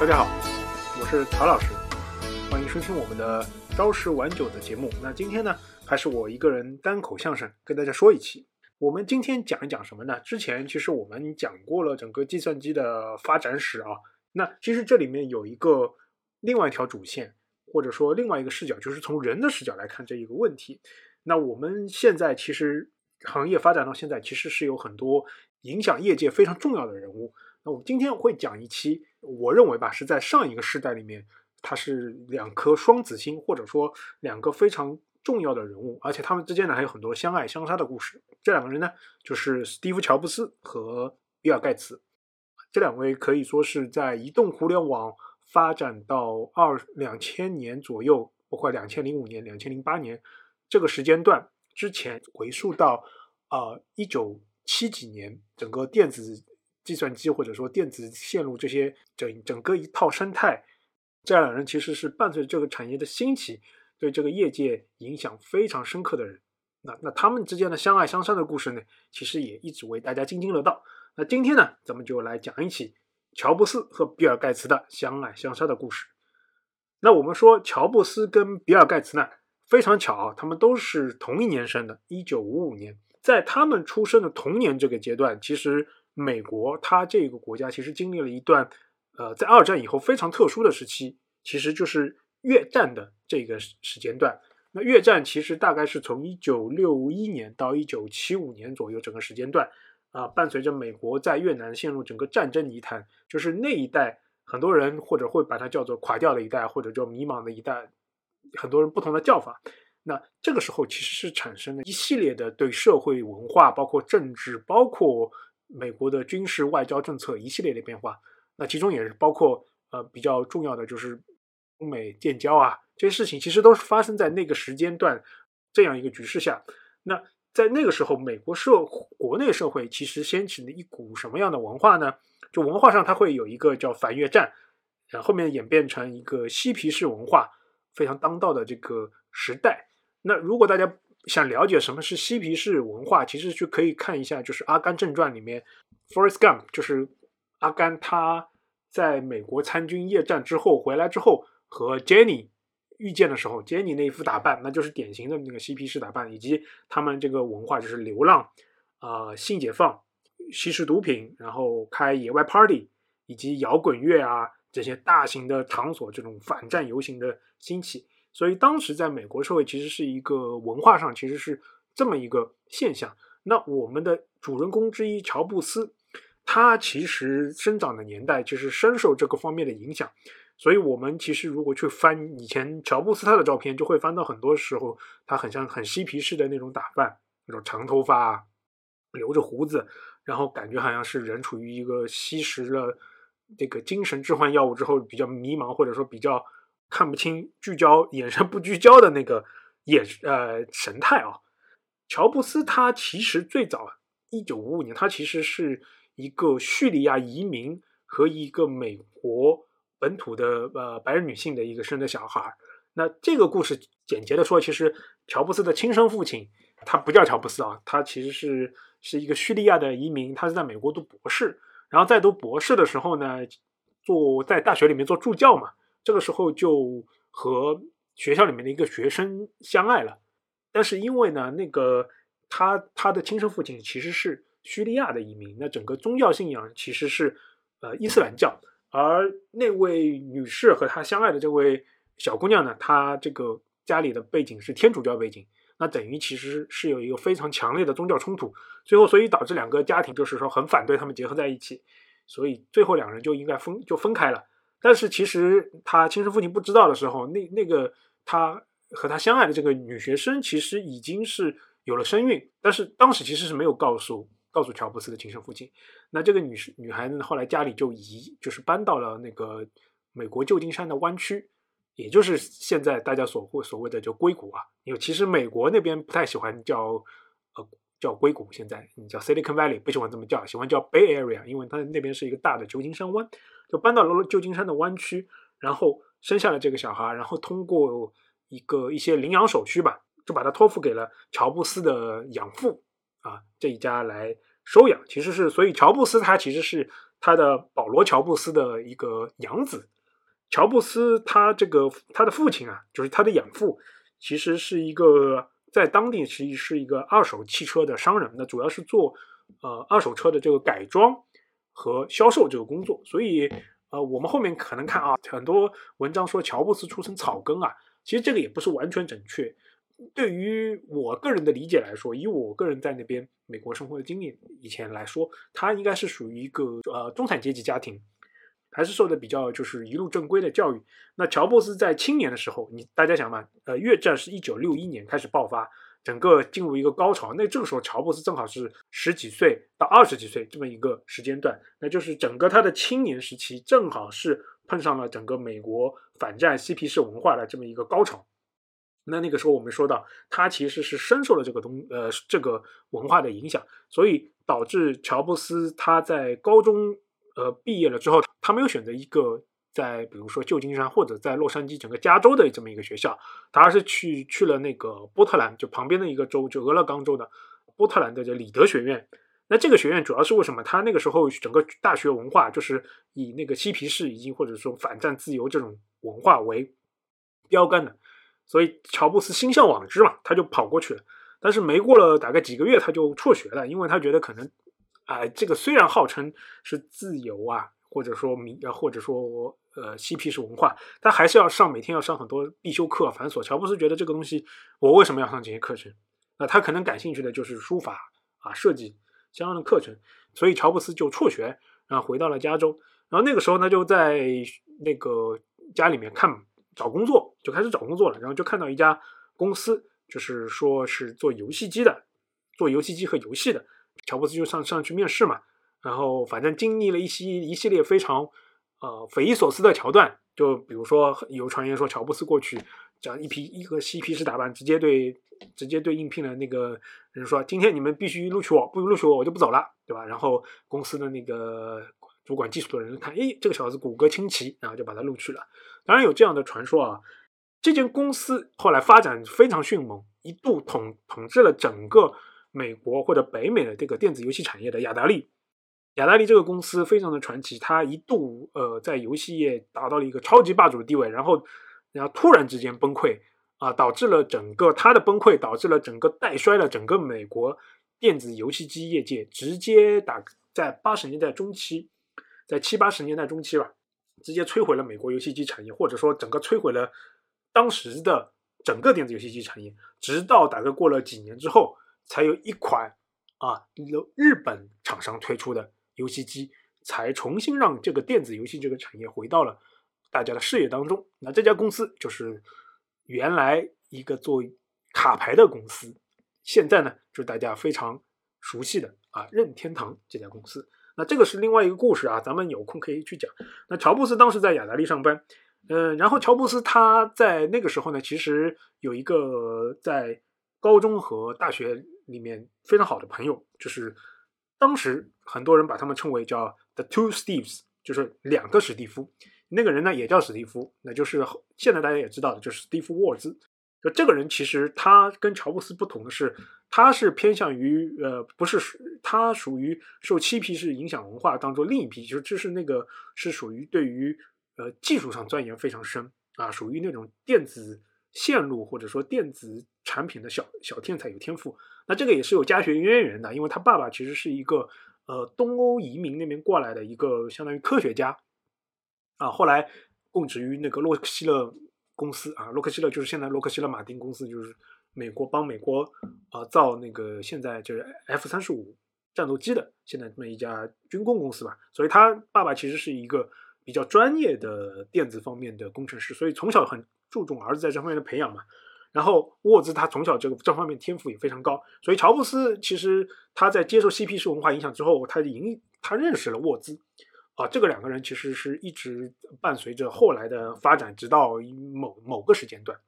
大家好，我是曹老师，欢迎收听我们的朝十晚九的节目。那今天呢，还是我一个人单口相声跟大家说一期。我们今天讲一讲什么呢？之前其实我们讲过了整个计算机的发展史啊。那其实这里面有一个另外一条主线，或者说另外一个视角，就是从人的视角来看这一个问题。那我们现在其实行业发展到现在，其实是有很多影响业界非常重要的人物。那我们今天会讲一期，我认为吧，是在上一个时代里面，它是两颗双子星，或者说两个非常重要的人物，而且他们之间呢还有很多相爱相杀的故事。这两个人呢，就是史蒂夫·乔布斯和比尔·盖茨。这两位可以说是在移动互联网发展到二两千年左右，包括两千零五年、两千零八年这个时间段之前，回溯到呃一九七几年，整个电子计算机或者说电子线路这些整整个一套生态，这两人其实是伴随这个产业的兴起，对这个业界影响非常深刻的人。那那他们之间的相爱相杀的故事呢，其实也一直为大家津津乐道。那今天呢，咱们就来讲一起乔布斯和比尔盖茨的相爱相杀的故事。那我们说乔布斯跟比尔盖茨呢，非常巧啊，他们都是同一年生的，一九五五年。在他们出生的同年这个阶段，其实美国它这个国家其实经历了一段呃，在二战以后非常特殊的时期，其实就是越战的这个时间段。那越战其实大概是从一九六一年到一九七五年左右整个时间段。啊，伴随着美国在越南陷入整个战争泥潭，就是那一代很多人或者会把它叫做垮掉的一代，或者叫迷茫的一代，很多人不同的叫法。那这个时候其实是产生了一系列的对社会文化、包括政治、包括美国的军事外交政策一系列的变化。那其中也是包括呃比较重要的就是中美建交啊这些事情，其实都是发生在那个时间段这样一个局势下。那在那个时候，美国社国内社会其实掀起了一股什么样的文化呢？就文化上，它会有一个叫反越战，然后后面演变成一个嬉皮士文化非常当道的这个时代。那如果大家想了解什么是嬉皮士文化，其实就可以看一下，就是《阿甘正传》里面，Forrest Gump，就是阿甘他在美国参军夜战之后回来之后和 Jenny。遇见的时候，，Jenny 那一副打扮，那就是典型的那个嬉皮士打扮，以及他们这个文化就是流浪，啊，性解放，吸食毒品，然后开野外 party，以及摇滚乐啊这些大型的场所，这种反战游行的兴起，所以当时在美国社会其实是一个文化上其实是这么一个现象。那我们的主人公之一乔布斯，他其实生长的年代其实深受这个方面的影响。所以，我们其实如果去翻以前乔布斯他的照片，就会翻到很多时候，他很像很嬉皮士的那种打扮，那种长头发，留着胡子，然后感觉好像是人处于一个吸食了这个精神置换药物之后比较迷茫，或者说比较看不清、聚焦眼神不聚焦的那个眼呃神态啊。乔布斯他其实最早一九五五年，他其实是一个叙利亚移民和一个美国。本土的呃白人女性的一个生的小孩那这个故事简洁的说，其实乔布斯的亲生父亲他不叫乔布斯啊，他其实是是一个叙利亚的移民，他是在美国读博士，然后在读博士的时候呢，做在大学里面做助教嘛，这个时候就和学校里面的一个学生相爱了，但是因为呢，那个他他的亲生父亲其实是叙利亚的移民，那整个宗教信仰其实是呃伊斯兰教。而那位女士和她相爱的这位小姑娘呢，她这个家里的背景是天主教背景，那等于其实是有一个非常强烈的宗教冲突，最后所以导致两个家庭就是说很反对他们结合在一起，所以最后两人就应该分就分开了。但是其实他亲生父亲不知道的时候，那那个他和他相爱的这个女学生其实已经是有了身孕，但是当时其实是没有告诉。告诉乔布斯的亲生父亲，那这个女女孩子后来家里就移，就是搬到了那个美国旧金山的湾区，也就是现在大家所会所谓的叫硅谷啊。因为其实美国那边不太喜欢叫呃叫硅谷，现在你叫 Silicon Valley 不喜欢这么叫，喜欢叫 Bay Area，因为它那边是一个大的旧金山湾，就搬到了旧金山的湾区，然后生下了这个小孩，然后通过一个一些领养手续吧，就把他托付给了乔布斯的养父。啊，这一家来收养，其实是所以乔布斯他其实是他的保罗·乔布斯的一个养子。乔布斯他这个他的父亲啊，就是他的养父，其实是一个在当地其实是一个二手汽车的商人，那主要是做呃二手车的这个改装和销售这个工作。所以呃，我们后面可能看啊，很多文章说乔布斯出身草根啊，其实这个也不是完全准确。对于我个人的理解来说，以我个人在那边美国生活的经历以前来说，他应该是属于一个呃中产阶级家庭，还是受的比较就是一路正规的教育。那乔布斯在青年的时候，你大家想嘛，呃，越战是一九六一年开始爆发，整个进入一个高潮。那这个时候乔布斯正好是十几岁到二十几岁这么一个时间段，那就是整个他的青年时期，正好是碰上了整个美国反战嬉皮士文化的这么一个高潮。那那个时候我们说到，他其实是深受了这个东呃这个文化的影响，所以导致乔布斯他在高中呃毕业了之后，他没有选择一个在比如说旧金山或者在洛杉矶整个加州的这么一个学校，他而是去去了那个波特兰，就旁边的一个州，就俄勒冈州的波特兰的这里德学院。那这个学院主要是为什么？他那个时候整个大学文化就是以那个嬉皮士以及或者说反战自由这种文化为标杆的。所以乔布斯心向往之嘛，他就跑过去了。但是没过了大概几个月，他就辍学了，因为他觉得可能，啊，这个虽然号称是自由啊，或者说民，或者说呃嬉皮士文化，但还是要上每天要上很多必修课繁琐。乔布斯觉得这个东西，我为什么要上这些课程？那他可能感兴趣的就是书法啊、设计相关的课程。所以乔布斯就辍学，然后回到了加州。然后那个时候呢，就在那个家里面看。找工作就开始找工作了，然后就看到一家公司，就是说是做游戏机的，做游戏机和游戏的。乔布斯就上上去面试嘛，然后反正经历了一些一系列非常呃匪夷所思的桥段，就比如说有传言说乔布斯过去这样一批一个嬉皮士打扮，直接对直接对应聘的那个人说：“今天你们必须录取我，不录取我我就不走了，对吧？”然后公司的那个。主管技术的人看，诶，这个小子骨骼清奇，然后就把他录取了。当然有这样的传说啊。这间公司后来发展非常迅猛，一度统统治了整个美国或者北美的这个电子游戏产业的雅达利。雅达利这个公司非常的传奇，它一度呃在游戏业达到了一个超级霸主的地位，然后然后突然之间崩溃啊，导致了整个它的崩溃，导致了整个带衰了整个美国电子游戏机业界，直接打在八十年代中期。在七八十年代中期吧，直接摧毁了美国游戏机产业，或者说整个摧毁了当时的整个电子游戏机产业。直到大概过了几年之后，才有一款啊由日本厂商推出的游戏机，才重新让这个电子游戏这个产业回到了大家的视野当中。那这家公司就是原来一个做卡牌的公司，现在呢就是大家非常熟悉的啊任天堂这家公司。那这个是另外一个故事啊，咱们有空可以去讲。那乔布斯当时在雅达利上班，嗯，然后乔布斯他在那个时候呢，其实有一个在高中和大学里面非常好的朋友，就是当时很多人把他们称为叫 The Two Steves，就是两个史蒂夫。那个人呢也叫史蒂夫，那就是现在大家也知道的，就是史蒂夫沃尔兹。就这个人其实他跟乔布斯不同的是。他是偏向于呃，不是他属于受七皮士影响文化当中另一批，就就是那个是属于对于呃技术上钻研非常深啊，属于那种电子线路或者说电子产品的小小天才有天赋。那这个也是有家学渊源的，因为他爸爸其实是一个呃东欧移民那边过来的一个相当于科学家啊，后来供职于那个洛克希勒公司啊，洛克希勒就是现在洛克希勒马丁公司，就是。美国帮美国啊造那个现在就是 F 三十五战斗机的现在这么一家军工公司吧，所以他爸爸其实是一个比较专业的电子方面的工程师，所以从小很注重儿子在这方面的培养嘛。然后沃兹他从小这个这方面天赋也非常高，所以乔布斯其实他在接受 CP 式文化影响之后，他影他认识了沃兹啊，这个两个人其实是一直伴随着后来的发展，直到某某个时间段。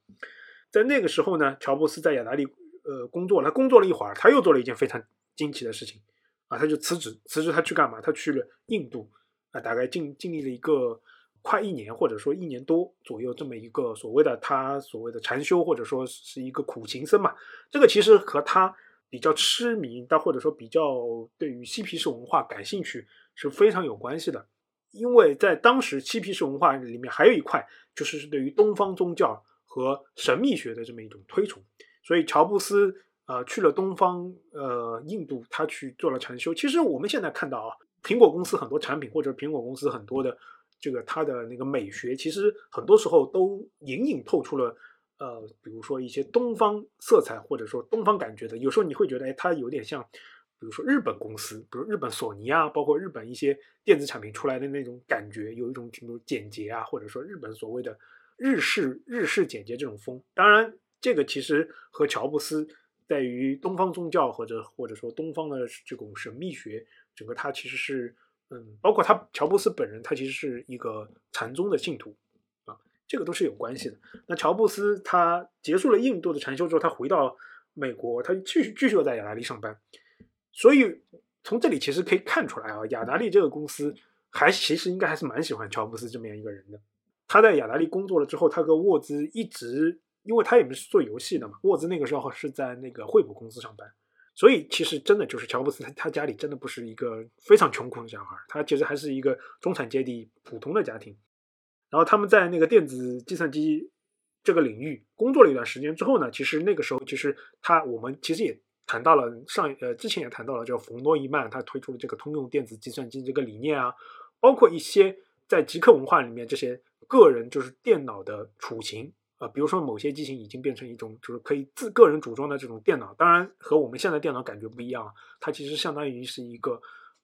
在那个时候呢，乔布斯在雅达利呃工作，他工作了一会儿，他又做了一件非常惊奇的事情啊，他就辞职，辞职他去干嘛？他去了印度啊，大概经经历了一个快一年或者说一年多左右这么一个所谓的他所谓的禅修，或者说是一个苦行僧嘛。这个其实和他比较痴迷，但或者说比较对于嬉皮士文化感兴趣，是非常有关系的。因为在当时嬉皮士文化里面，还有一块就是对于东方宗教和神秘学的这么一种推崇。所以乔布斯呃去了东方呃印度，他去做了禅修。其实我们现在看到啊，苹果公司很多产品或者苹果公司很多的这个它的那个美学，其实很多时候都隐隐透出了呃，比如说一些东方色彩或者说东方感觉的。有时候你会觉得，哎，它有点像。比如说日本公司，比如日本索尼啊，包括日本一些电子产品出来的那种感觉，有一种比如简洁啊，或者说日本所谓的日式日式简洁这种风。当然，这个其实和乔布斯在于东方宗教或者或者说东方的这种神秘学，整个它其实是嗯，包括他乔布斯本人，他其实是一个禅宗的信徒啊，这个都是有关系的。那乔布斯他结束了印度的禅修之后，他回到美国，他继续继续在雅达利上班。所以从这里其实可以看出来啊，雅达利这个公司还其实应该还是蛮喜欢乔布斯这么样一个人的。他在雅达利工作了之后，他和沃兹一直，因为他也不是做游戏的嘛，沃兹那个时候是在那个惠普公司上班，所以其实真的就是乔布斯他他家里真的不是一个非常穷苦的小孩，他其实还是一个中产阶级普通的家庭。然后他们在那个电子计算机这个领域工作了一段时间之后呢，其实那个时候其实他我们其实也。谈到了上呃之前也谈到了，就冯诺依曼他推出的这个通用电子计算机这个理念啊，包括一些在极客文化里面这些个人就是电脑的雏形啊，比如说某些机型已经变成一种就是可以自个人组装的这种电脑，当然和我们现在电脑感觉不一样，它其实相当于是一个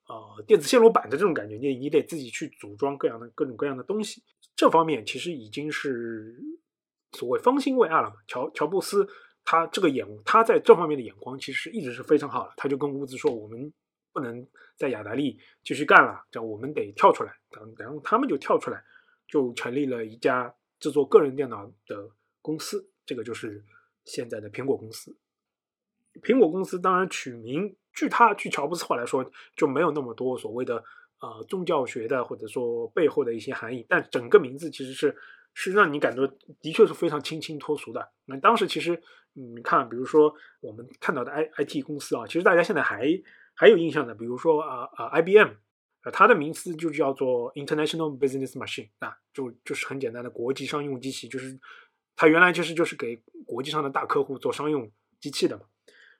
呃电子线路板的这种感觉，你你得自己去组装各样的各种各样的东西，这方面其实已经是所谓方兴未艾了嘛，乔乔布斯。他这个眼，他在这方面的眼光其实一直是非常好的。他就跟乌兹说：“我们不能在雅达利继续干了，这样我们得跳出来。”然后他们就跳出来，就成立了一家制作个人电脑的公司，这个就是现在的苹果公司。苹果公司当然取名，据他据乔布斯话来说，就没有那么多所谓的呃宗教学的或者说背后的一些含义，但整个名字其实是。是让你感觉的确是非常清新脱俗的。那当时其实你看，比如说我们看到的 I I T 公司啊，其实大家现在还还有印象的，比如说啊啊 I B M，呃，它的名字就叫做 International Business Machine 啊，就就是很简单的国际商用机器，就是它原来就是就是给国际上的大客户做商用机器的嘛。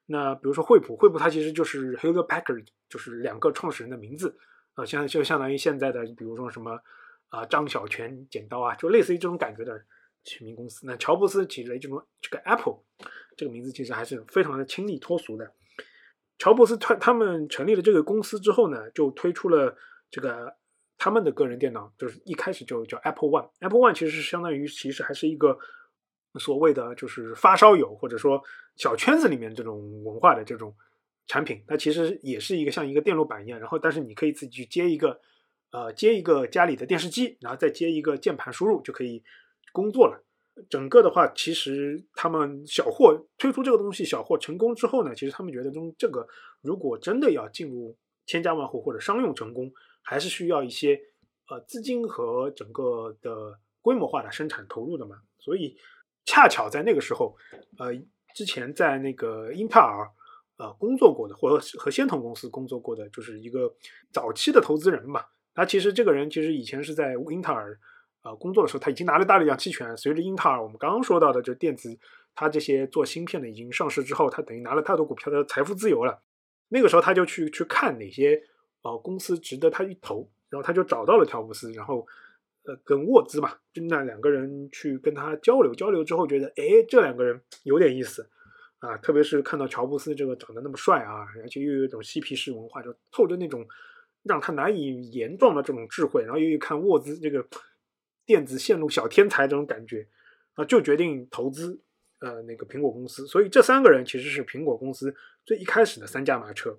那比如说惠普，惠普它其实就是 Hewlett Packard，就是两个创始人的名字啊，相就相当于现在的比如说什么。啊，张小泉剪刀啊，就类似于这种感觉的取名公司。那乔布斯起了这种这个 Apple 这个名字，其实还是非常的清丽脱俗的。乔布斯他他们成立了这个公司之后呢，就推出了这个他们的个人电脑，就是一开始就叫 Apple One。Apple One 其实是相当于其实还是一个所谓的就是发烧友或者说小圈子里面这种文化的这种产品。它其实也是一个像一个电路板一样，然后但是你可以自己去接一个。呃，接一个家里的电视机，然后再接一个键盘输入就可以工作了。整个的话，其实他们小货推出这个东西，小货成功之后呢，其实他们觉得中这个如果真的要进入千家万户或者商用成功，还是需要一些呃资金和整个的规模化的生产投入的嘛。所以恰巧在那个时候，呃，之前在那个英特尔呃工作过的，或者和仙童公司工作过的，就是一个早期的投资人嘛。他其实这个人其实以前是在英特尔，呃工作的时候，他已经拿了大量期权。随着英特尔我们刚刚说到的，就电子，他这些做芯片的已经上市之后，他等于拿了太多股票，的财富自由了。那个时候他就去去看哪些呃公司值得他一投，然后他就找到了乔布斯，然后呃跟沃兹嘛，就那两个人去跟他交流交流之后，觉得哎这两个人有点意思啊，特别是看到乔布斯这个长得那么帅啊，而且又有一种嬉皮士文化，就透着那种。让他难以言状的这种智慧，然后又一看沃兹这个电子线路小天才这种感觉啊，就决定投资呃那个苹果公司。所以这三个人其实是苹果公司最一开始的三驾马车。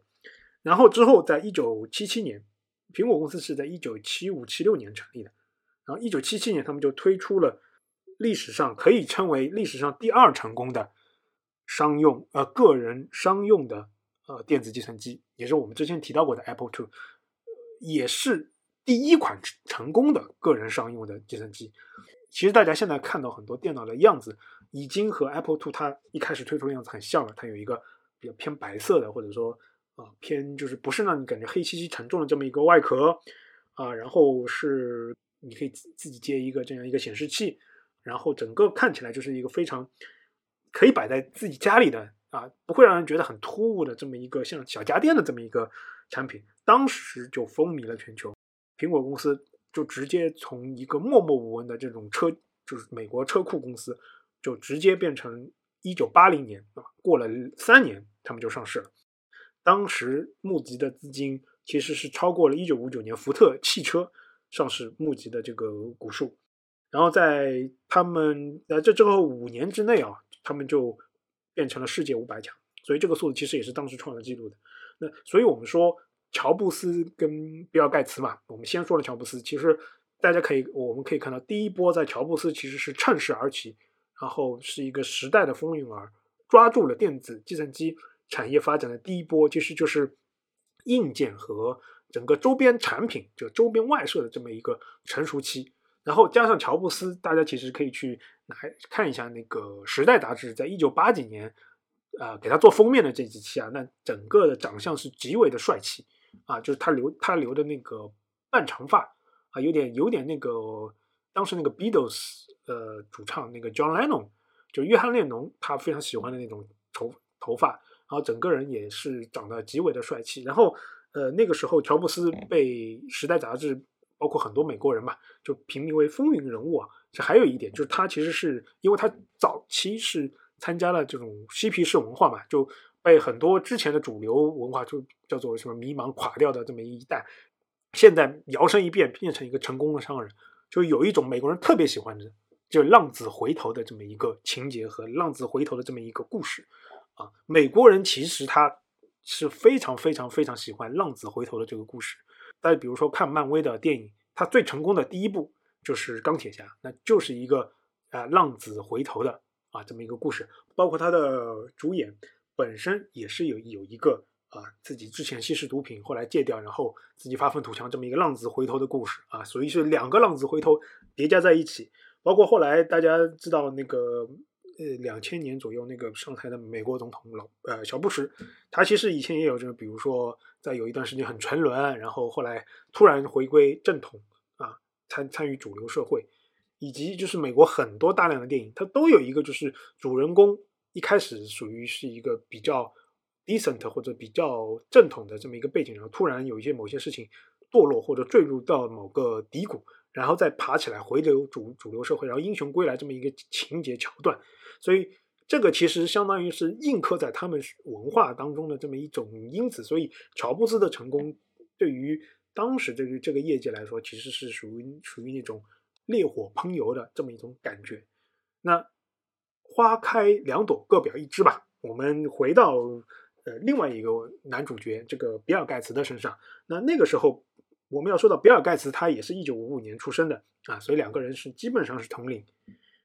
然后之后，在一九七七年，苹果公司是在一九七五七六年成立的。然后一九七七年，他们就推出了历史上可以称为历史上第二成功的商用呃个人商用的呃电子计算机，也是我们之前提到过的 Apple Two。也是第一款成功的个人商用的计算机。其实大家现在看到很多电脑的样子，已经和 Apple Two 它一开始推出的样子很像了。它有一个比较偏白色的，或者说啊，偏就是不是让你感觉黑漆漆沉重的这么一个外壳啊，然后是你可以自自己接一个这样一个显示器，然后整个看起来就是一个非常可以摆在自己家里的啊，不会让人觉得很突兀的这么一个像小家电的这么一个产品，当时就风靡了全球。苹果公司就直接从一个默默无闻的这种车，就是美国车库公司，就直接变成一九八零年啊，过了三年他们就上市了。当时募集的资金其实是超过了1959年福特汽车上市募集的这个股数，然后在他们在这之后五年之内啊，他们就变成了世界五百强，所以这个数字其实也是当时创了记录的。那所以我们说乔布斯跟比尔盖茨嘛，我们先说了乔布斯，其实大家可以我们可以看到，第一波在乔布斯其实是趁势而起，然后是一个时代的风云儿，抓住了电子计算机。产业发展的第一波，其实就是硬件和整个周边产品，就周边外设的这么一个成熟期。然后加上乔布斯，大家其实可以去来看一下那个《时代》杂志，在一九八几年，啊，给他做封面的这几期啊，那整个的长相是极为的帅气啊，就是他留他留的那个半长发啊，有点有点那个当时那个 Beatles 呃主唱那个 John Lennon，就约翰列侬他非常喜欢的那种头头发。然后整个人也是长得极为的帅气。然后，呃，那个时候乔布斯被《时代》杂志，包括很多美国人嘛，就评名为风云人物啊。这还有一点就是，他其实是因为他早期是参加了这种嬉皮士文化嘛，就被很多之前的主流文化就叫做什么迷茫垮掉的这么一代，现在摇身一变变成一个成功的商人，就有一种美国人特别喜欢的，就浪子回头的这么一个情节和浪子回头的这么一个故事。啊，美国人其实他是非常非常非常喜欢浪子回头的这个故事。大家比如说看漫威的电影，他最成功的第一部就是钢铁侠，那就是一个啊浪子回头的啊这么一个故事。包括他的主演本身也是有有一个啊自己之前吸食毒品，后来戒掉，然后自己发愤图强这么一个浪子回头的故事啊，所以是两个浪子回头叠加在一起。包括后来大家知道那个。呃，两千年左右那个上台的美国总统老呃小布什，他其实以前也有这个，比如说在有一段时间很沉沦，然后后来突然回归正统啊，参参与主流社会，以及就是美国很多大量的电影，它都有一个就是主人公一开始属于是一个比较 decent 或者比较正统的这么一个背景，然后突然有一些某些事情堕落或者坠入到某个低谷，然后再爬起来回流主主流社会，然后英雄归来这么一个情节桥段。所以这个其实相当于是印刻在他们文化当中的这么一种因子，所以乔布斯的成功对于当时这个这个业界来说，其实是属于属于那种烈火烹油的这么一种感觉。那花开两朵，各表一枝吧。我们回到呃另外一个男主角这个比尔盖茨的身上。那那个时候我们要说到比尔盖茨，他也是一九五五年出生的啊，所以两个人是基本上是同龄。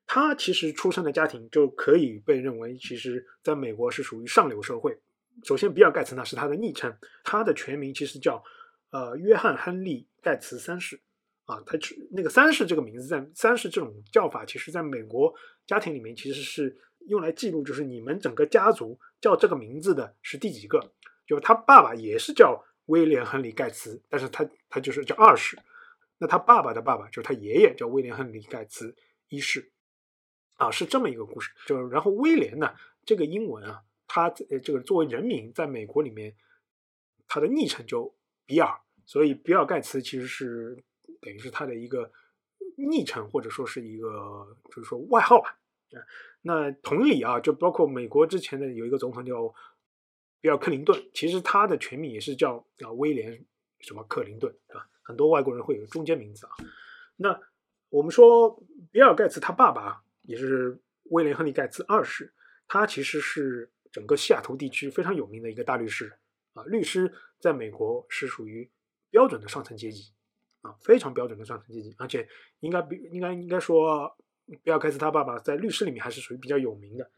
他其实出生的家庭就可以被认为，其实在美国是属于上流社会。首先，比尔盖茨呢是他的昵称，他的全名其实叫呃约翰·亨利·盖茨三世啊。他那个三世这个名字，在三世这种叫法，其实在美国家庭里面其实是用来记录，就是你们整个家族叫这个名字的是第几个。就他爸爸也是叫威廉·亨利·盖茨，但是他他就是叫二世。那他爸爸的爸爸就是他爷爷，叫威廉·亨利·盖茨一世。啊，是这么一个故事，就然后威廉呢，这个英文啊，他这个作为人名，在美国里面，他的昵称就比尔，所以比尔盖茨其实是等于是他的一个昵称，或者说是一个就是说外号吧。啊，那同理啊，就包括美国之前的有一个总统叫比尔克林顿，其实他的全名也是叫啊威廉什么克林顿，对吧？很多外国人会有中间名字啊。那我们说比尔盖茨他爸爸。也是威廉·亨利·盖茨二世，他其实是整个西雅图地区非常有名的一个大律师啊。律师在美国是属于标准的上层阶级啊，非常标准的上层阶级，而且应该比应该应该说，比尔·盖茨他爸爸在律师里面还是属于比较有名的。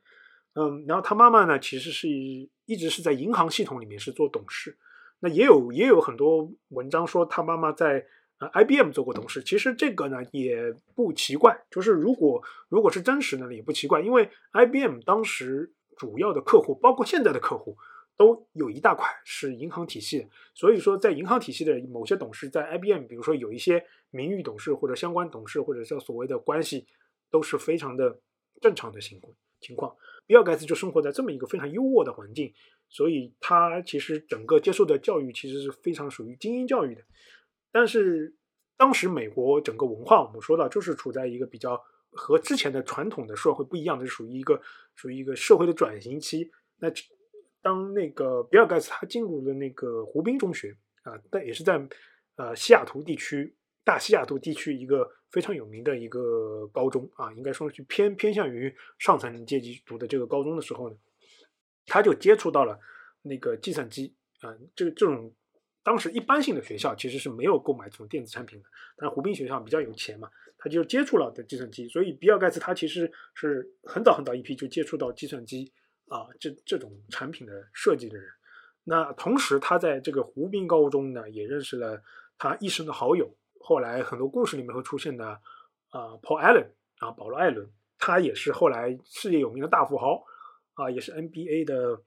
嗯，然后他妈妈呢，其实是一直是在银行系统里面是做董事。那也有也有很多文章说他妈妈在。啊，IBM 做过董事，其实这个呢也不奇怪，就是如果如果是真实的呢也不奇怪，因为 IBM 当时主要的客户，包括现在的客户，都有一大块是银行体系。所以说，在银行体系的某些董事，在 IBM，比如说有一些名誉董事或者相关董事，或者叫所谓的关系，都是非常的正常的情况情况。比尔盖茨就生活在这么一个非常优渥的环境，所以他其实整个接受的教育其实是非常属于精英教育的。但是当时美国整个文化，我们说到就是处在一个比较和之前的传统的社会不一样的，是属于一个属于一个社会的转型期。那当那个比尔盖茨他进入了那个湖滨中学啊，但也是在呃西雅图地区。大西雅图地区一个非常有名的一个高中啊，应该说是偏偏向于上层阶级读的这个高中的时候呢，他就接触到了那个计算机啊，这个这种当时一般性的学校其实是没有购买这种电子产品的，但湖滨学校比较有钱嘛，他就接触了的计算机，所以比尔盖茨他其实是很早很早一批就接触到计算机啊这这种产品的设计的人。那同时他在这个湖滨高中呢，也认识了他一生的好友。后来很多故事里面会出现的，啊，Paul Allen 啊，保罗·艾伦，他也是后来世界有名的大富豪，啊，也是 NBA 的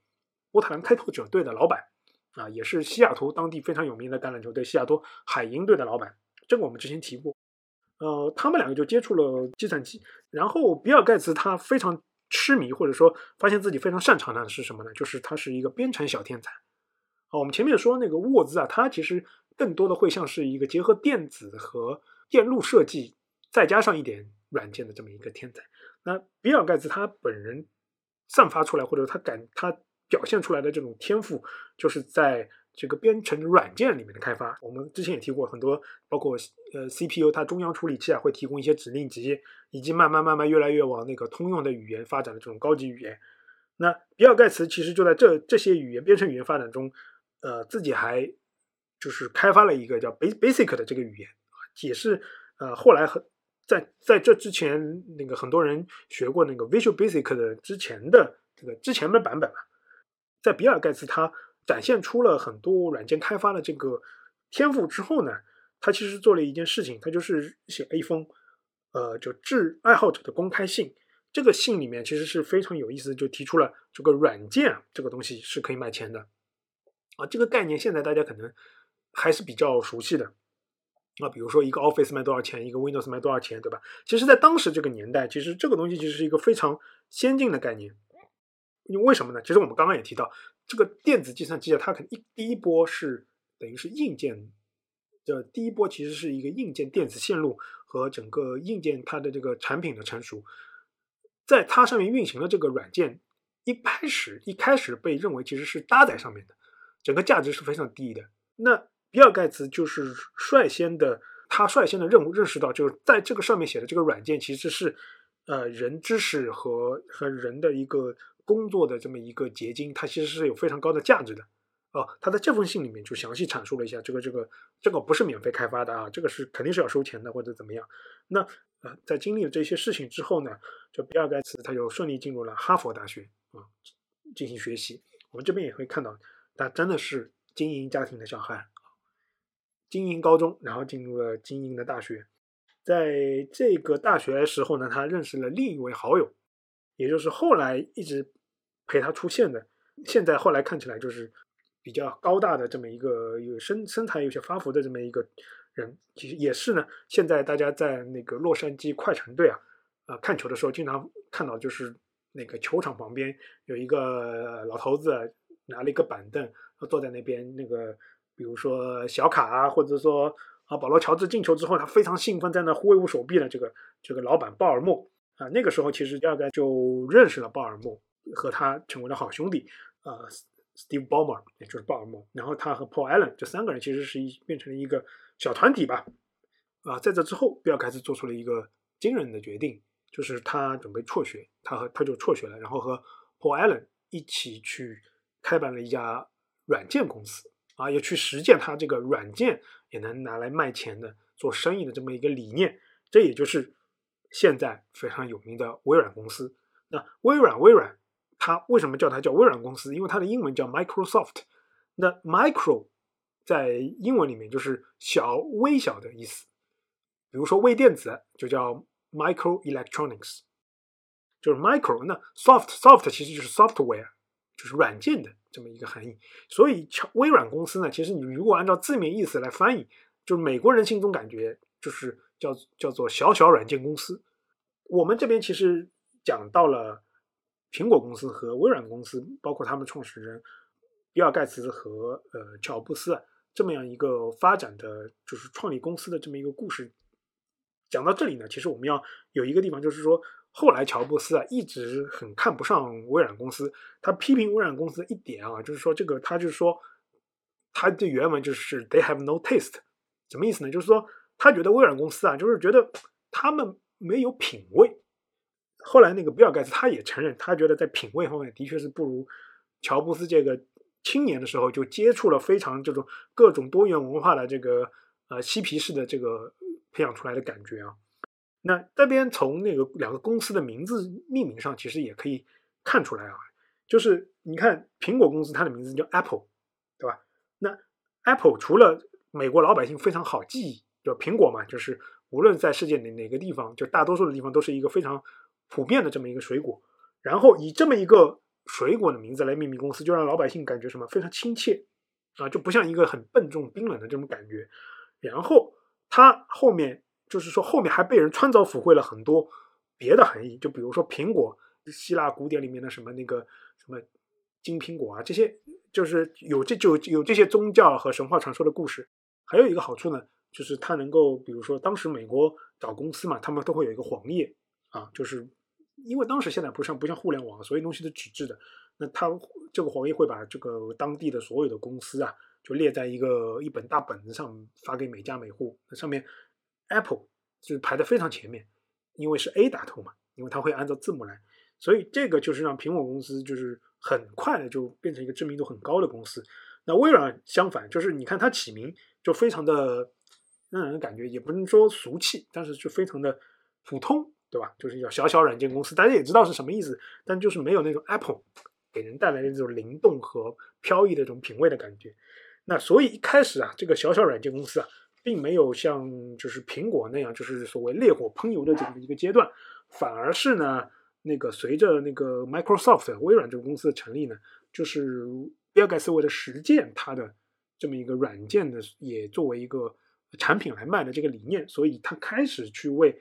波特兰开拓者队的老板，啊，也是西雅图当地非常有名的橄榄球队西雅图海鹰队的老板。这个我们之前提过，呃，他们两个就接触了计算机，然后比尔·盖茨他非常痴迷，或者说发现自己非常擅长的是什么呢？就是他是一个编程小天才。啊，我们前面说那个沃兹啊，他其实。更多的会像是一个结合电子和电路设计，再加上一点软件的这么一个天才。那比尔盖茨他本人散发出来，或者他感他表现出来的这种天赋，就是在这个编程软件里面的开发。我们之前也提过很多，包括呃 CPU 它中央处理器啊会提供一些指令集，以及慢慢慢慢越来越往那个通用的语言发展的这种高级语言。那比尔盖茨其实就在这这些语言编程语言发展中，呃，自己还。就是开发了一个叫 Basic 的这个语言，也是呃后来很在在这之前那个很多人学过那个 Visual Basic 的之前的这个之前的版本嘛，在比尔盖茨他展现出了很多软件开发的这个天赋之后呢，他其实做了一件事情，他就是写了一封呃就致爱好者的公开信。这个信里面其实是非常有意思，就提出了这个软件这个东西是可以卖钱的啊，这个概念现在大家可能。还是比较熟悉的啊，比如说一个 Office 卖多少钱，一个 Windows 卖多少钱，对吧？其实，在当时这个年代，其实这个东西其实是一个非常先进的概念。因为为什么呢？其实我们刚刚也提到，这个电子计算机啊，它肯一第一波是等于是硬件的第一波，其实是一个硬件电子线路和整个硬件它的这个产品的成熟，在它上面运行的这个软件，一开始一开始被认为其实是搭载上面的，整个价值是非常低的。那比尔盖茨就是率先的，他率先的认认识到，就是在这个上面写的这个软件其实是，呃，人知识和和人的一个工作的这么一个结晶，它其实是有非常高的价值的。哦，他在这封信里面就详细阐述了一下，这个这个这个不是免费开发的啊，这个是肯定是要收钱的或者怎么样。那呃，在经历了这些事情之后呢，就比尔盖茨他就顺利进入了哈佛大学啊进行学习。我们这边也会看到，他真的是精英家庭的小孩。精英高中，然后进入了精英的大学。在这个大学时候呢，他认识了另一位好友，也就是后来一直陪他出现的，现在后来看起来就是比较高大的这么一个有身身材有些发福的这么一个人，其实也是呢。现在大家在那个洛杉矶快船队啊，啊看球的时候，经常看到就是那个球场旁边有一个老头子拿了一个板凳，坐在那边那个。比如说小卡啊，或者说啊，保罗乔治进球之后，他非常兴奋，在那挥舞手臂的这个这个老板鲍尔默啊，那个时候其实大概就认识了鲍尔默，和他成为了好兄弟啊，Steve Ballmer 也就是鲍尔默，然后他和 Paul Allen 这三个人其实是一变成了一个小团体吧啊，在这之后，比尔盖茨做出了一个惊人的决定，就是他准备辍学，他和他就辍学了，然后和 Paul Allen 一起去开办了一家软件公司。啊，也去实践他这个软件也能拿来卖钱的做生意的这么一个理念，这也就是现在非常有名的微软公司。那微软，微软它为什么叫它叫微软公司？因为它的英文叫 Microsoft。那 Micro 在英文里面就是小、微小的意思。比如说微电子就叫 Micro Electronics，就是 Micro。那 Soft，Soft 其实就是 software，就是软件的这么一个含义。所以，微软公司呢，其实你如果按照字面意思来翻译，就是美国人心中感觉就是叫叫做小小软件公司。我们这边其实讲到了苹果公司和微软公司，包括他们创始人比尔盖茨和呃乔布斯这么样一个发展的就是创立公司的这么一个故事。讲到这里呢，其实我们要有一个地方，就是说后来乔布斯啊一直很看不上微软公司，他批评微软公司一点啊，就是说这个他就是说他的原文就是 they have no taste，什么意思呢？就是说他觉得微软公司啊，就是觉得他们。没有品味。后来那个比尔盖茨他也承认，他觉得在品味方面的确是不如乔布斯这个青年的时候就接触了非常这种各种多元文化的这个呃嬉皮士的这个培养出来的感觉啊。那这边从那个两个公司的名字命名上，其实也可以看出来啊，就是你看苹果公司它的名字叫 Apple，对吧？那 Apple 除了美国老百姓非常好记忆，就苹果嘛，就是。无论在世界哪哪个地方，就大多数的地方都是一个非常普遍的这么一个水果。然后以这么一个水果的名字来命名公司，就让老百姓感觉什么非常亲切啊，就不像一个很笨重冰冷的这种感觉。然后它后面就是说后面还被人穿凿附会了很多别的含义，就比如说苹果，希腊古典里面的什么那个什么金苹果啊，这些就是有这就有这些宗教和神话传说的故事。还有一个好处呢。就是它能够，比如说当时美国找公司嘛，他们都会有一个黄页啊，就是因为当时现在不像不像互联网，所有东西都纸质的，那它这个黄页会把这个当地的所有的公司啊，就列在一个一本大本子上发给每家每户，那上面 Apple 就是排在非常前面，因为是 A 打头嘛，因为它会按照字母来，所以这个就是让苹果公司就是很快的就变成一个知名度很高的公司。那微软相反，就是你看它起名就非常的。让人感觉也不能说俗气，但是就非常的普通，对吧？就是叫小小软件公司，大家也知道是什么意思，但就是没有那种 Apple 给人带来的这种灵动和飘逸的这种品味的感觉。那所以一开始啊，这个小小软件公司啊，并没有像就是苹果那样，就是所谓烈火烹油的这么一个阶段，反而是呢，那个随着那个 Microsoft 微软这个公司的成立呢，就是比尔盖茨为了实践他的这么一个软件的，也作为一个。产品来卖的这个理念，所以他开始去为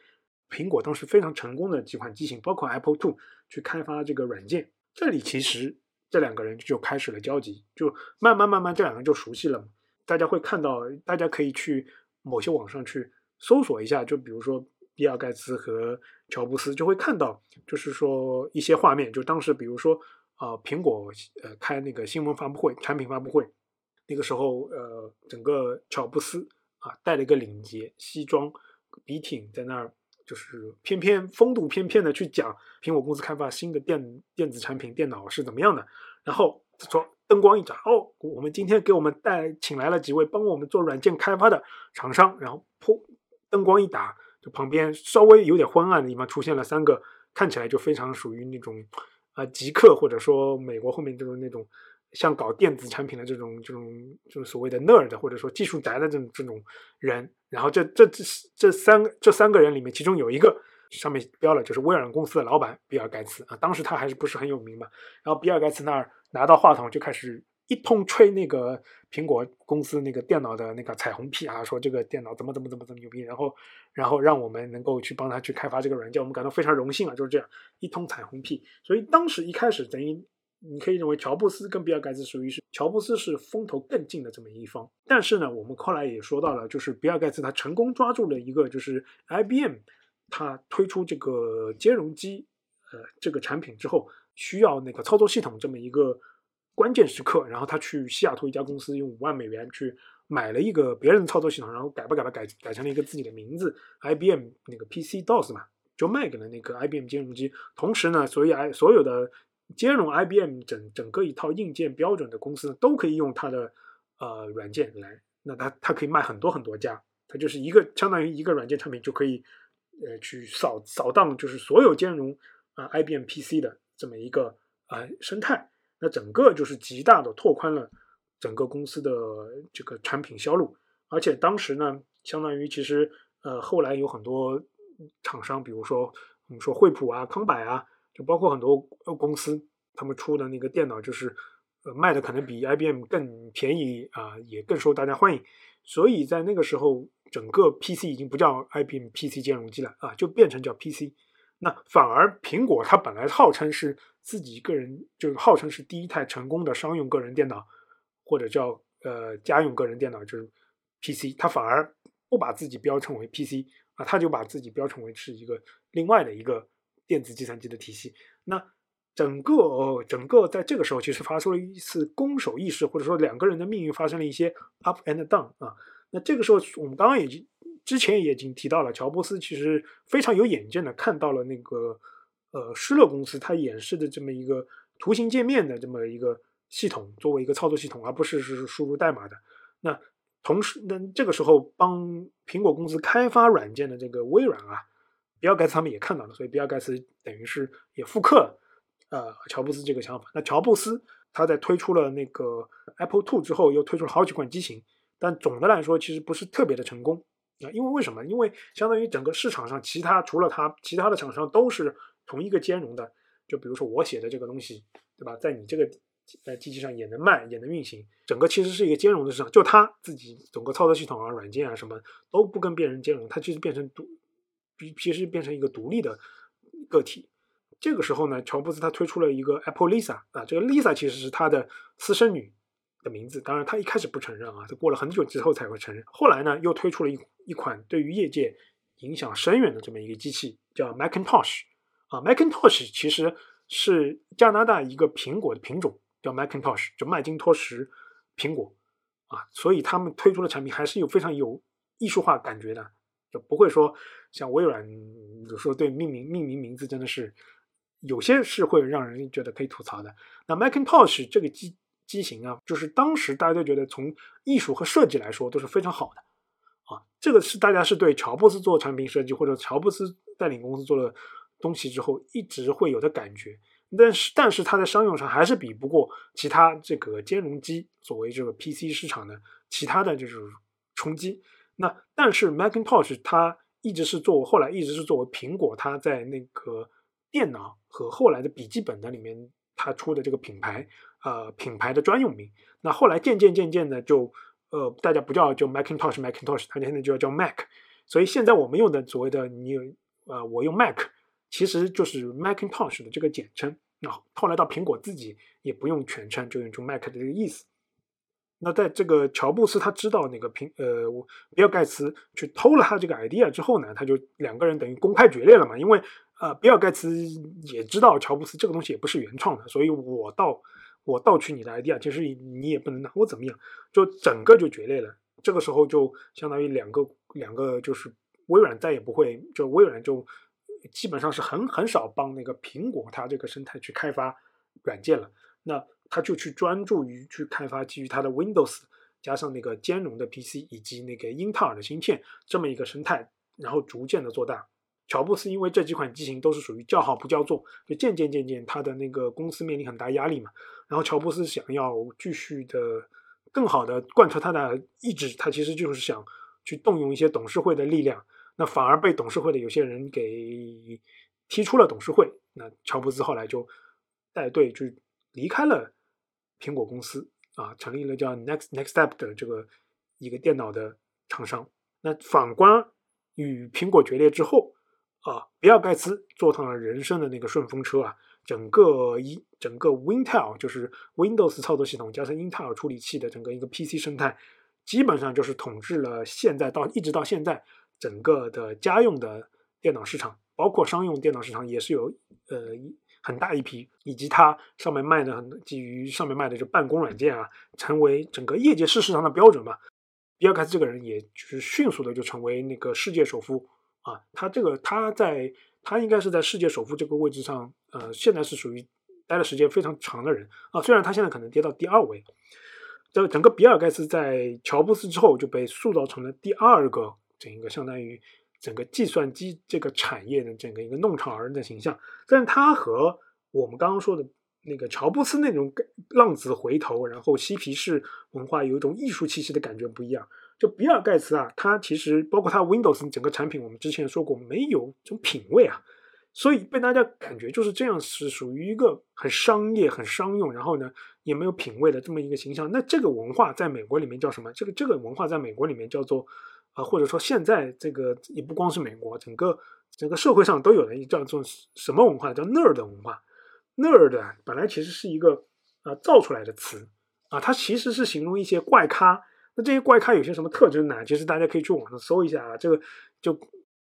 苹果当时非常成功的几款机型，包括 Apple Two 去开发这个软件。这里其实这两个人就开始了交集，就慢慢慢慢这两个人就熟悉了嘛。大家会看到，大家可以去某些网上去搜索一下，就比如说比尔盖茨和乔布斯，就会看到，就是说一些画面，就当时比如说啊，苹果呃开那个新闻发布会、产品发布会，那个时候呃，整个乔布斯。啊，带了一个领结西装笔挺，在那儿就是翩翩风度翩翩的去讲苹果公司开发新的电电子产品电脑是怎么样的。然后说灯光一盏，哦，我们今天给我们带请来了几位帮我们做软件开发的厂商。然后噗，灯光一打，就旁边稍微有点昏暗的地方出现了三个看起来就非常属于那种啊极客或者说美国后面这种那种。像搞电子产品的这种这种就是所谓的 nerd 或者说技术宅的这种这种人，然后这这这这三这三个人里面，其中有一个上面标了就是微软公司的老板比尔盖茨啊，当时他还是不是很有名嘛，然后比尔盖茨那儿拿到话筒就开始一通吹那个苹果公司那个电脑的那个彩虹屁啊，说这个电脑怎么怎么怎么怎么牛逼，然后然后让我们能够去帮他去开发这个软件，我们感到非常荣幸啊，就是这样一通彩虹屁，所以当时一开始等于。你可以认为乔布斯跟比尔盖茨属于是乔布斯是风头更劲的这么一方，但是呢，我们后来也说到了，就是比尔盖茨他成功抓住了一个就是 IBM，他推出这个兼容机呃这个产品之后，需要那个操作系统这么一个关键时刻，然后他去西雅图一家公司用五万美元去买了一个别人的操作系统，然后改吧改吧改改成了一个自己的名字 IBM 那个 PC DOS 嘛，就卖给了那个 IBM 兼容机，同时呢，所以 I 所有的。兼容 IBM 整整个一套硬件标准的公司都可以用它的呃软件来，那它它可以卖很多很多家，它就是一个相当于一个软件产品就可以呃去扫扫荡就是所有兼容啊 IBM PC 的这么一个啊生态，那整个就是极大的拓宽了整个公司的这个产品销路，而且当时呢，相当于其实呃后来有很多厂商，比如说我们说惠普啊、康柏啊。就包括很多公司，他们出的那个电脑就是，呃卖的可能比 IBM 更便宜啊，也更受大家欢迎。所以在那个时候，整个 PC 已经不叫 IBM PC 兼容机了啊，就变成叫 PC。那反而苹果它本来号称是自己个人，就是号称是第一台成功的商用个人电脑，或者叫呃家用个人电脑，就是 PC，它反而不把自己标称为 PC 啊，它就把自己标称为是一个另外的一个电子计算机的体系。那整个整个在这个时候，其实发生了一次攻守意识，或者说两个人的命运发生了一些 up and down 啊。那这个时候，我们刚刚已经之前也已经提到了，乔布斯其实非常有远见的看到了那个呃施乐公司它演示的这么一个图形界面的这么一个系统，作为一个操作系统，而不是是输入代码的。那同时，那这个时候帮苹果公司开发软件的这个微软啊，比尔盖茨他们也看到了，所以比尔盖茨等于是也复刻了。呃，乔布斯这个想法。那乔布斯他在推出了那个 Apple Two 之后，又推出了好几款机型，但总的来说其实不是特别的成功啊。因为为什么？因为相当于整个市场上，其他除了他，其他的厂商都是同一个兼容的。就比如说我写的这个东西，对吧？在你这个呃机器上也能卖，也能运行。整个其实是一个兼容的市场。就他自己整个操作系统啊、软件啊什么都不跟别人兼容，它其实变成独，比其实变成一个独立的个体。这个时候呢，乔布斯他推出了一个 Apple Lisa 啊，这个 Lisa 其实是他的私生女的名字，当然他一开始不承认啊，他过了很久之后才会承认。后来呢，又推出了一一款对于业界影响深远的这么一个机器，叫 Macintosh 啊，Macintosh 其实是加拿大一个苹果的品种，叫 Macintosh，就麦金托什苹果啊，所以他们推出的产品还是有非常有艺术化感觉的，就不会说像微软有时候对命名命名名字真的是。有些是会让人觉得可以吐槽的。那 Macintosh 这个机机型啊，就是当时大家都觉得从艺术和设计来说都是非常好的啊。这个是大家是对乔布斯做产品设计或者乔布斯带领公司做了东西之后一直会有的感觉。但是但是它在商用上还是比不过其他这个兼容机作为这个 PC 市场的其他的就是冲击。那但是 Macintosh 它一直是作为后来一直是作为苹果它在那个。电脑和后来的笔记本的里面，它出的这个品牌，呃，品牌的专用名。那后来渐渐渐渐的，就呃，大家不叫就 Macintosh Macintosh，它现在就要叫 Mac。所以现在我们用的所谓的你呃，我用 Mac，其实就是 Macintosh 的这个简称。那后来到苹果自己也不用全称，就用出 Mac 的这个意思。那在这个乔布斯他知道那个苹呃比尔盖茨去偷了他这个 idea 之后呢，他就两个人等于公开决裂了嘛，因为。呃，比尔盖茨也知道乔布斯这个东西也不是原创的，所以我盗我盗取你的 idea，其实你也不能拿我怎么样，就整个就决裂了。这个时候就相当于两个两个，就是微软再也不会，就微软就基本上是很很少帮那个苹果它这个生态去开发软件了。那他就去专注于去开发基于它的 Windows 加上那个兼容的 PC 以及那个英特尔的芯片这么一个生态，然后逐渐的做大。乔布斯因为这几款机型都是属于叫好不叫座，就渐渐渐渐他的那个公司面临很大压力嘛。然后乔布斯想要继续的更好的贯彻他的意志，他其实就是想去动用一些董事会的力量。那反而被董事会的有些人给踢出了董事会。那乔布斯后来就带队就离开了苹果公司啊，成立了叫 Next Next Step 的这个一个电脑的厂商。那反观与苹果决裂之后。啊，比尔盖茨坐上了人生的那个顺风车啊！整个一整个 Intel 就是 Windows 操作系统加上英特尔处理器的整个一个 PC 生态，基本上就是统治了现在到一直到现在整个的家用的电脑市场，包括商用电脑市场也是有呃很大一批，以及它上面卖的很基于上面卖的就办公软件啊，成为整个业界市场的标准嘛。比尔盖茨这个人也就是迅速的就成为那个世界首富。啊，他这个他在他应该是在世界首富这个位置上，呃，现在是属于待的时间非常长的人啊。虽然他现在可能跌到第二位，这个整个比尔盖茨在乔布斯之后就被塑造成了第二个整一个相当于整个计算机这个产业的整个一个弄潮儿的形象。但是他和我们刚刚说的那个乔布斯那种浪子回头，然后嬉皮士文化有一种艺术气息的感觉不一样。就比尔盖茨啊，他其实包括他 Windows 整个产品，我们之前说过没有这种品味啊，所以被大家感觉就是这样，是属于一个很商业、很商用，然后呢也没有品位的这么一个形象。那这个文化在美国里面叫什么？这个这个文化在美国里面叫做，啊，或者说现在这个也不光是美国，整个整个社会上都有人叫做什么文化？叫 nerd 文化。nerd 本来其实是一个啊造出来的词啊，它其实是形容一些怪咖。那这些怪咖有些什么特征呢？其实大家可以去网上搜一下啊，这个就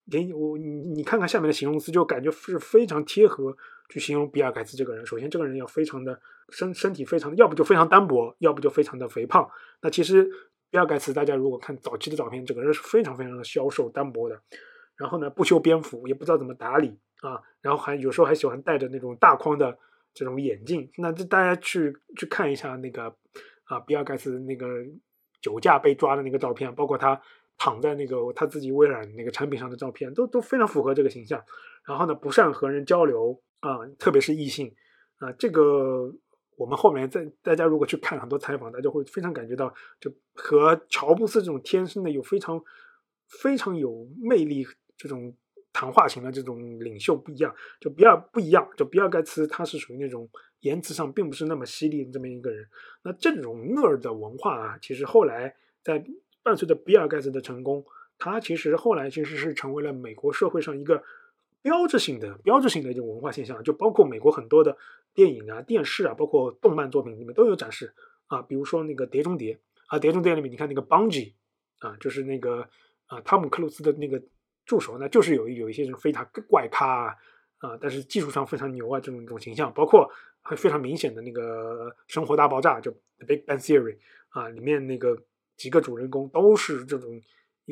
给你我你你看看下面的形容词，就感觉是非常贴合去形容比尔盖茨这个人。首先，这个人要非常的身身体非常，要不就非常单薄，要不就非常的肥胖。那其实比尔盖茨，大家如果看早期的照片，整个人是非常非常的消瘦单薄的。然后呢，不修边幅，也不知道怎么打理啊。然后还有时候还喜欢戴着那种大框的这种眼镜。那这大家去去看一下那个啊，比尔盖茨那个。酒驾被抓的那个照片，包括他躺在那个他自己微软那个产品上的照片，都都非常符合这个形象。然后呢，不善和人交流啊，特别是异性啊，这个我们后面在大家如果去看很多采访，大家会非常感觉到，就和乔布斯这种天生的有非常非常有魅力这种。谈话型的这种领袖不一样，就比尔不一样，就比尔盖茨他是属于那种言辞上并不是那么犀利的这么一个人。那这种 nerd 的文化啊，其实后来在伴随着比尔盖茨的成功，他其实后来其实是成为了美国社会上一个标志性的、标志性的一种文化现象。就包括美国很多的电影啊、电视啊，包括动漫作品里面都有展示啊。比如说那个《碟中谍》啊，《碟中谍》里面你看那个邦吉啊，就是那个啊汤姆克鲁斯的那个。助手那，就是有有一些这种非常怪咖啊，啊，但是技术上非常牛啊，这种这种形象，包括还非常明显的那个《生活大爆炸》就《The Big Bang Theory》啊，里面那个几个主人公都是这种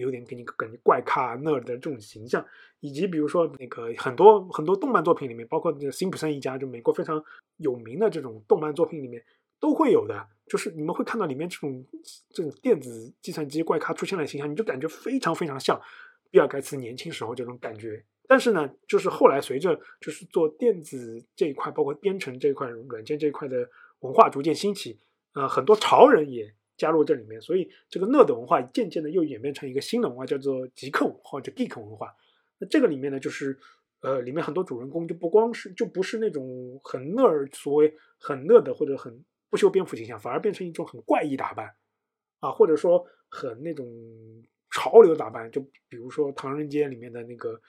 有点给你感觉怪咖那的这种形象，以及比如说那个很多很多动漫作品里面，包括那个辛普森一家，就美国非常有名的这种动漫作品里面都会有的，就是你们会看到里面这种这种电子计算机怪咖出现的形象，你就感觉非常非常像。比尔盖茨年轻时候这种感觉，但是呢，就是后来随着就是做电子这一块，包括编程这一块、软件这一块的文化逐渐兴起，呃，很多潮人也加入这里面，所以这个 nerd 文化渐渐的又演变成一个新的文化，叫做极客文化，或者 geek 文化。那这个里面呢，就是呃，里面很多主人公就不光是就不是那种很 nerd，所谓很 nerd 或者很不修边幅形象，反而变成一种很怪异打扮啊，或者说很那种。潮流打扮，就比如说《唐人街》里面的那个，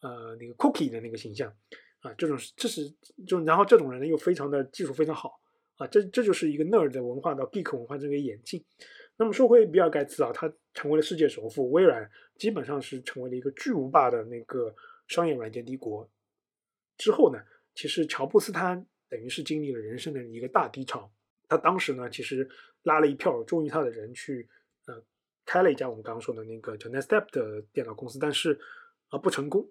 呃，那个 Cookie 的那个形象，啊，这种这是就然后这种人呢又非常的技术非常好，啊，这这就是一个 nerd 的文化到 geek 文化这个演进。那么说回比尔盖茨啊，他成为了世界首富，微软基本上是成为了一个巨无霸的那个商业软件帝国。之后呢，其实乔布斯他等于是经历了人生的一个大低潮，他当时呢其实拉了一票忠于他的人去。开了一家我们刚刚说的那个叫 Nestep 的电脑公司，但是啊不成功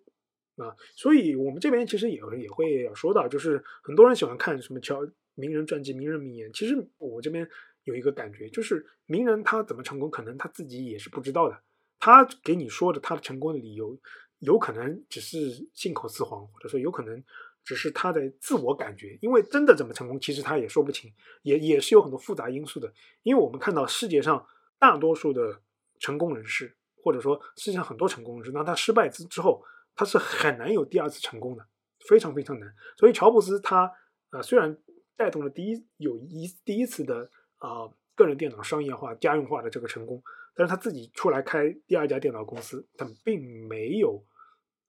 啊，所以我们这边其实也也会说到，就是很多人喜欢看什么乔名人传记、名人名言，其实我这边有一个感觉，就是名人他怎么成功，可能他自己也是不知道的，他给你说的他的成功的理由，有可能只是信口雌黄，或者说有可能只是他的自我感觉，因为真的怎么成功，其实他也说不清，也也是有很多复杂因素的，因为我们看到世界上。大多数的成功人士，或者说世界上很多成功人士，那他失败之之后，他是很难有第二次成功的，非常非常难。所以乔布斯他呃虽然带动了第一有一第一次的啊个人电脑商业化家用化的这个成功，但是他自己出来开第二家电脑公司，他并没有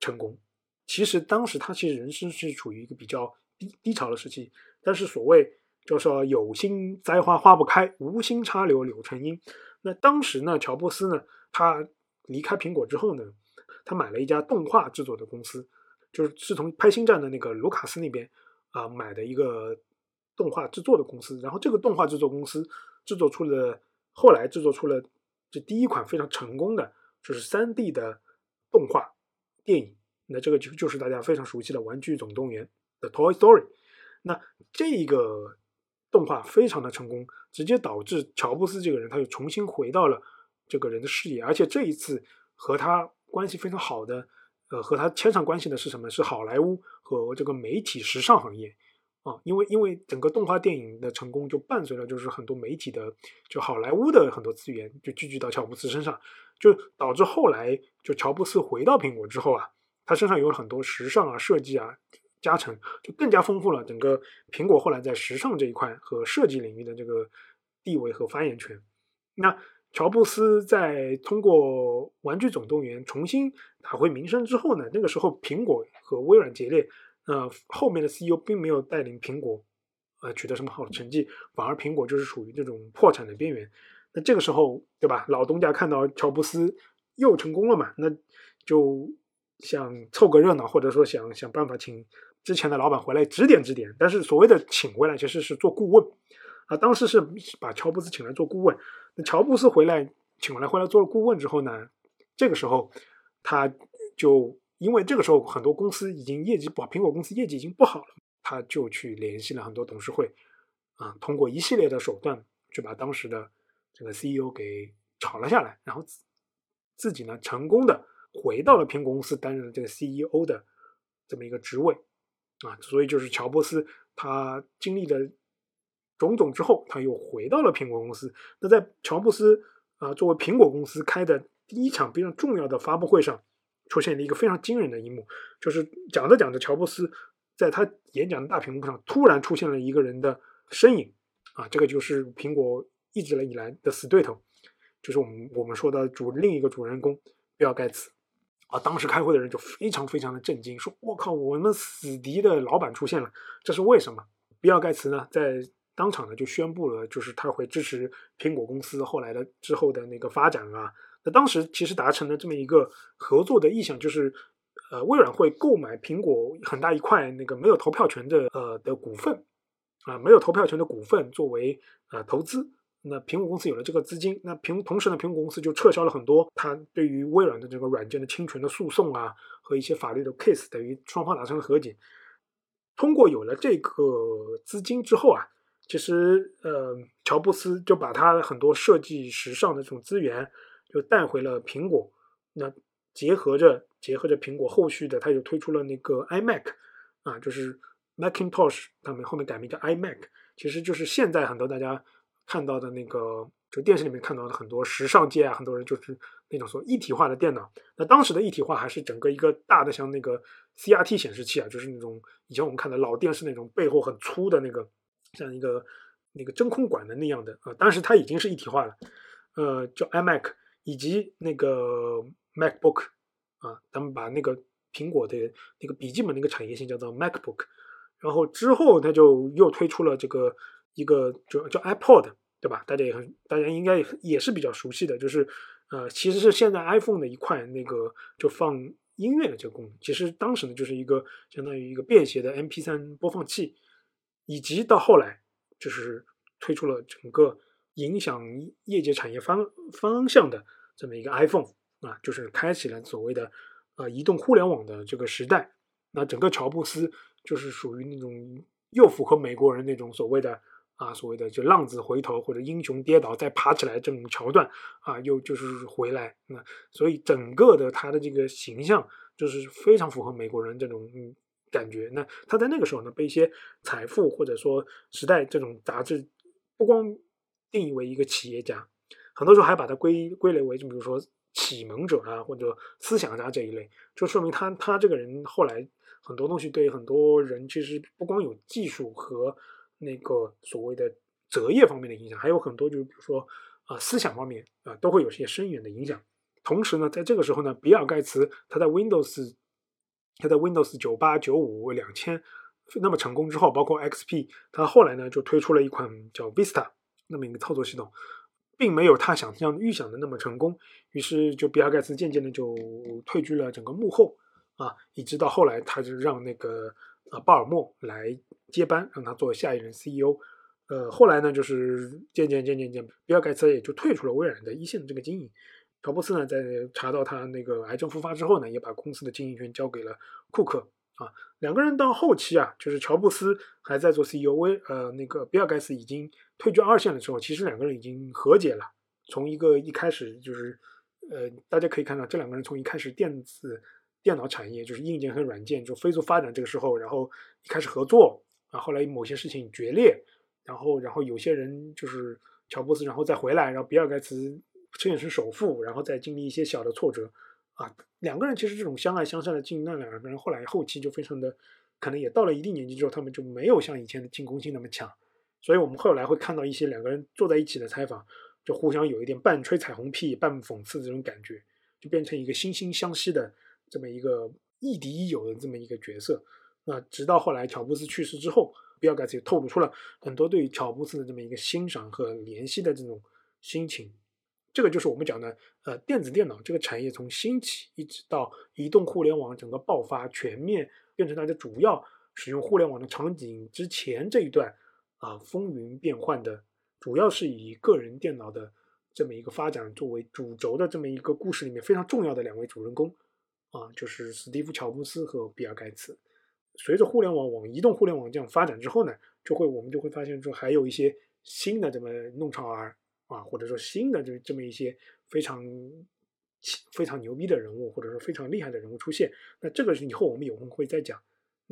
成功。其实当时他其实人生是处于一个比较低低潮的时期，但是所谓就说有心栽花花不开，无心插柳柳成荫。那当时呢，乔布斯呢，他离开苹果之后呢，他买了一家动画制作的公司，就是是从拍星战的那个卢卡斯那边啊买的一个动画制作的公司。然后这个动画制作公司制作出了后来制作出了这第一款非常成功的，就是三 D 的动画电影。那这个就就是大家非常熟悉的《玩具总动员》的 Toy Story。那这个。动画非常的成功，直接导致乔布斯这个人他又重新回到了这个人的视野，而且这一次和他关系非常好的，呃，和他牵上关系的是什么？是好莱坞和这个媒体时尚行业啊，因为因为整个动画电影的成功就伴随了就是很多媒体的就好莱坞的很多资源就聚集到乔布斯身上，就导致后来就乔布斯回到苹果之后啊，他身上有了很多时尚啊、设计啊加成，就更加丰富了整个苹果后来在时尚这一块和设计领域的这个地位和发言权。那乔布斯在通过《玩具总动员》重新打回名声之后呢，那个时候苹果和微软决裂，呃，后面的 CEO 并没有带领苹果呃取得什么好的成绩，反而苹果就是属于这种破产的边缘。那这个时候，对吧？老东家看到乔布斯又成功了嘛，那就想凑个热闹，或者说想想办法请之前的老板回来指点指点。但是所谓的请回来，其实是做顾问啊。当时是把乔布斯请来做顾问。那乔布斯回来，请回来回来做了顾问之后呢，这个时候他就因为这个时候很多公司已经业绩不好，苹果公司业绩已经不好了，他就去联系了很多董事会，啊，通过一系列的手段，就把当时的这个 CEO 给炒了下来，然后自自己呢成功的回到了苹果公司担任了这个 CEO 的这么一个职位，啊，所以就是乔布斯他经历了。种种之后，他又回到了苹果公司。那在乔布斯啊作为苹果公司开的第一场非常重要的发布会上，出现了一个非常惊人的一幕，就是讲着讲着，乔布斯在他演讲的大屏幕上突然出现了一个人的身影啊，这个就是苹果一直以来的死对头，就是我们我们说的主另一个主人公比尔盖茨啊。当时开会的人就非常非常的震惊，说：“我靠，我们死敌的老板出现了，这是为什么？”比尔盖茨呢，在当场呢就宣布了，就是他会支持苹果公司后来的之后的那个发展啊。那当时其实达成了这么一个合作的意向，就是呃微软会购买苹果很大一块那个没有投票权的呃的股份啊，没有投票权的股份作为呃投资。那苹果公司有了这个资金，那苹同时呢，苹果公司就撤销了很多它对于微软的这个软件的侵权的诉讼啊和一些法律的 case，等于双方达成了和解。通过有了这个资金之后啊。其实，呃，乔布斯就把他很多设计时尚的这种资源，就带回了苹果。那结合着结合着苹果后续的，他就推出了那个 iMac，啊，就是 Macintosh，他们后面改名叫 iMac，其实就是现在很多大家看到的那个，就电视里面看到的很多时尚界啊，很多人就是那种说一体化的电脑。那当时的一体化还是整个一个大的像那个 CRT 显示器啊，就是那种以前我们看的老电视那种背后很粗的那个。像一个那个真空管的那样的啊，当时它已经是一体化了，呃，叫 iMac 以及那个 MacBook 啊，他们把那个苹果的那个笔记本那个产业线叫做 MacBook，然后之后他就又推出了这个一个就叫 iPod，对吧？大家也很大家应该也是比较熟悉的，就是呃，其实是现在 iPhone 的一块那个就放音乐的这个功能，其实当时呢就是一个相当于一个便携的 MP3 播放器。以及到后来，就是推出了整个影响业界产业方方向的这么一个 iPhone 啊，就是开启了所谓的呃移动互联网的这个时代。那整个乔布斯就是属于那种又符合美国人那种所谓的啊所谓的就浪子回头或者英雄跌倒再爬起来这种桥段啊，又就是回来。那所以整个的他的这个形象就是非常符合美国人这种嗯。感觉那他在那个时候呢，被一些财富或者说时代这种杂志不光定义为一个企业家，很多时候还把它归归类为，就比如说启蒙者啊或者思想家这一类，就说明他他这个人后来很多东西对很多人其实不光有技术和那个所谓的择业方面的影响，还有很多就是比如说啊思想方面啊都会有些深远的影响。同时呢，在这个时候呢，比尔盖茨他在 Windows。他在 Windows 九八、九五、两千那么成功之后，包括 XP，他后来呢就推出了一款叫 Vista 那么一个操作系统，并没有他想象预想的那么成功。于是就比尔盖茨渐渐的就退居了整个幕后啊，一直到后来他就让那个啊鲍尔默来接班，让他做下一任 CEO。呃，后来呢就是渐渐渐渐渐，比尔盖茨也就退出了微软的一线的这个经营。乔布斯呢，在查到他那个癌症复发之后呢，也把公司的经营权交给了库克啊。两个人到后期啊，就是乔布斯还在做 CEO，威呃那个比尔盖茨已经退居二线的时候，其实两个人已经和解了。从一个一开始就是呃，大家可以看到这两个人从一开始电子电脑产业就是硬件和软件就飞速发展这个时候，然后一开始合作啊，后来某些事情决裂，然后然后有些人就是乔布斯然后再回来，然后比尔盖茨。饰演成首富，然后再经历一些小的挫折，啊，两个人其实这种相爱相杀的进，那两个人后来后期就非常的，可能也到了一定年纪之后，他们就没有像以前的进攻性那么强。所以我们后来会看到一些两个人坐在一起的采访，就互相有一点半吹彩虹屁、半讽刺的这种感觉，就变成一个惺惺相惜的这么一个亦敌亦友的这么一个角色。那直到后来乔布斯去世之后，比尔盖茨也透露出了很多对乔布斯的这么一个欣赏和怜惜的这种心情。这个就是我们讲的，呃，电子电脑这个产业从兴起一直到移动互联网整个爆发全面变成大家主要使用互联网的场景之前这一段啊风云变幻的，主要是以个人电脑的这么一个发展作为主轴的这么一个故事里面非常重要的两位主人公啊，就是史蒂夫·乔布斯和比尔·盖茨。随着互联网往移动互联网这样发展之后呢，就会我们就会发现说还有一些新的这么弄潮儿。啊，或者说新的这这么一些非常非常牛逼的人物，或者说非常厉害的人物出现，那这个是以后我们有空会再讲。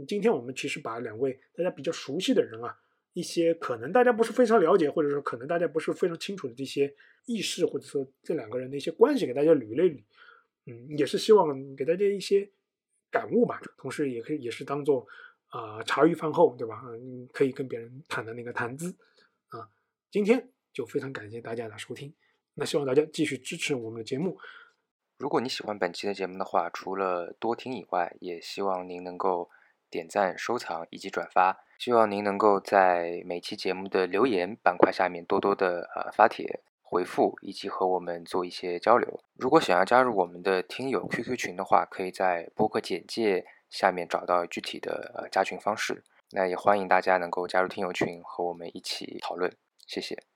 今天我们其实把两位大家比较熟悉的人啊，一些可能大家不是非常了解，或者说可能大家不是非常清楚的这些轶事，或者说这两个人的一些关系，给大家捋了捋。嗯，也是希望给大家一些感悟吧，同时也可以也是当做啊茶余饭后，对吧？嗯，可以跟别人谈的那个谈资啊。今天。就非常感谢大家的收听，那希望大家继续支持我们的节目。如果你喜欢本期的节目的话，除了多听以外，也希望您能够点赞、收藏以及转发。希望您能够在每期节目的留言板块下面多多的呃发帖回复，以及和我们做一些交流。如果想要加入我们的听友 QQ 群的话，可以在播客简介下面找到具体的呃加群方式。那也欢迎大家能够加入听友群和我们一起讨论，谢谢。